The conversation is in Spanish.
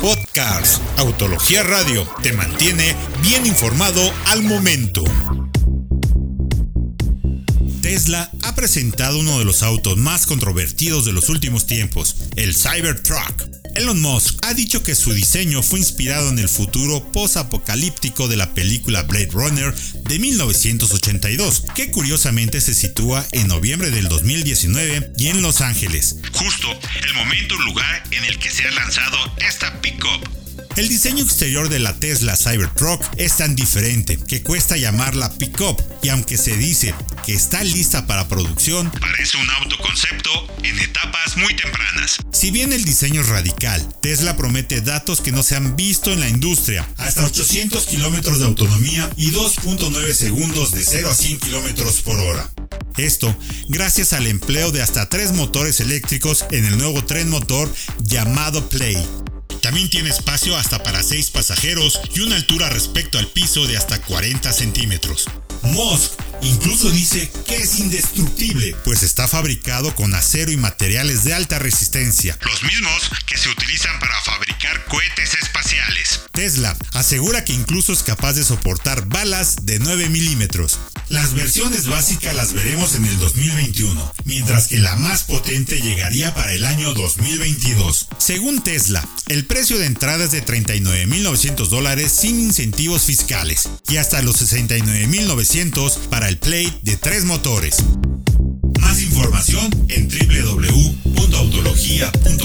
Podcast Autología Radio te mantiene bien informado al momento. Tesla ha presentado uno de los autos más controvertidos de los últimos tiempos, el Cybertruck. Elon Musk ha dicho que su diseño fue inspirado en el futuro post-apocalíptico de la película Blade Runner de 1982, que curiosamente se sitúa en noviembre del 2019 y en Los Ángeles. Justo el momento y lugar en el que se ha lanzado esta pickup. El diseño exterior de la Tesla Cybertruck es tan diferente que cuesta llamarla pickup y aunque se dice que está lista para producción, parece un autoconcepto en etapas muy tempranas. Si bien el diseño es radical, Tesla promete datos que no se han visto en la industria, hasta 800 kilómetros de autonomía y 2.9 segundos de 0 a 100 kilómetros por hora. Esto gracias al empleo de hasta tres motores eléctricos en el nuevo tren motor llamado Play, también tiene espacio hasta para 6 pasajeros y una altura respecto al piso de hasta 40 centímetros. Musk incluso dice que es indestructible, pues está fabricado con acero y materiales de alta resistencia, los mismos que se utilizan para fabricar cohetes espaciales. Tesla asegura que incluso es capaz de soportar balas de 9 milímetros. Las versiones básicas las veremos en el 2021, mientras que la más potente llegaría para el año 2022. Según Tesla, el precio de entrada es de 39.900 dólares sin incentivos fiscales y hasta los 69.900 para el Play de tres motores. Más información en www.autologia.com.mx.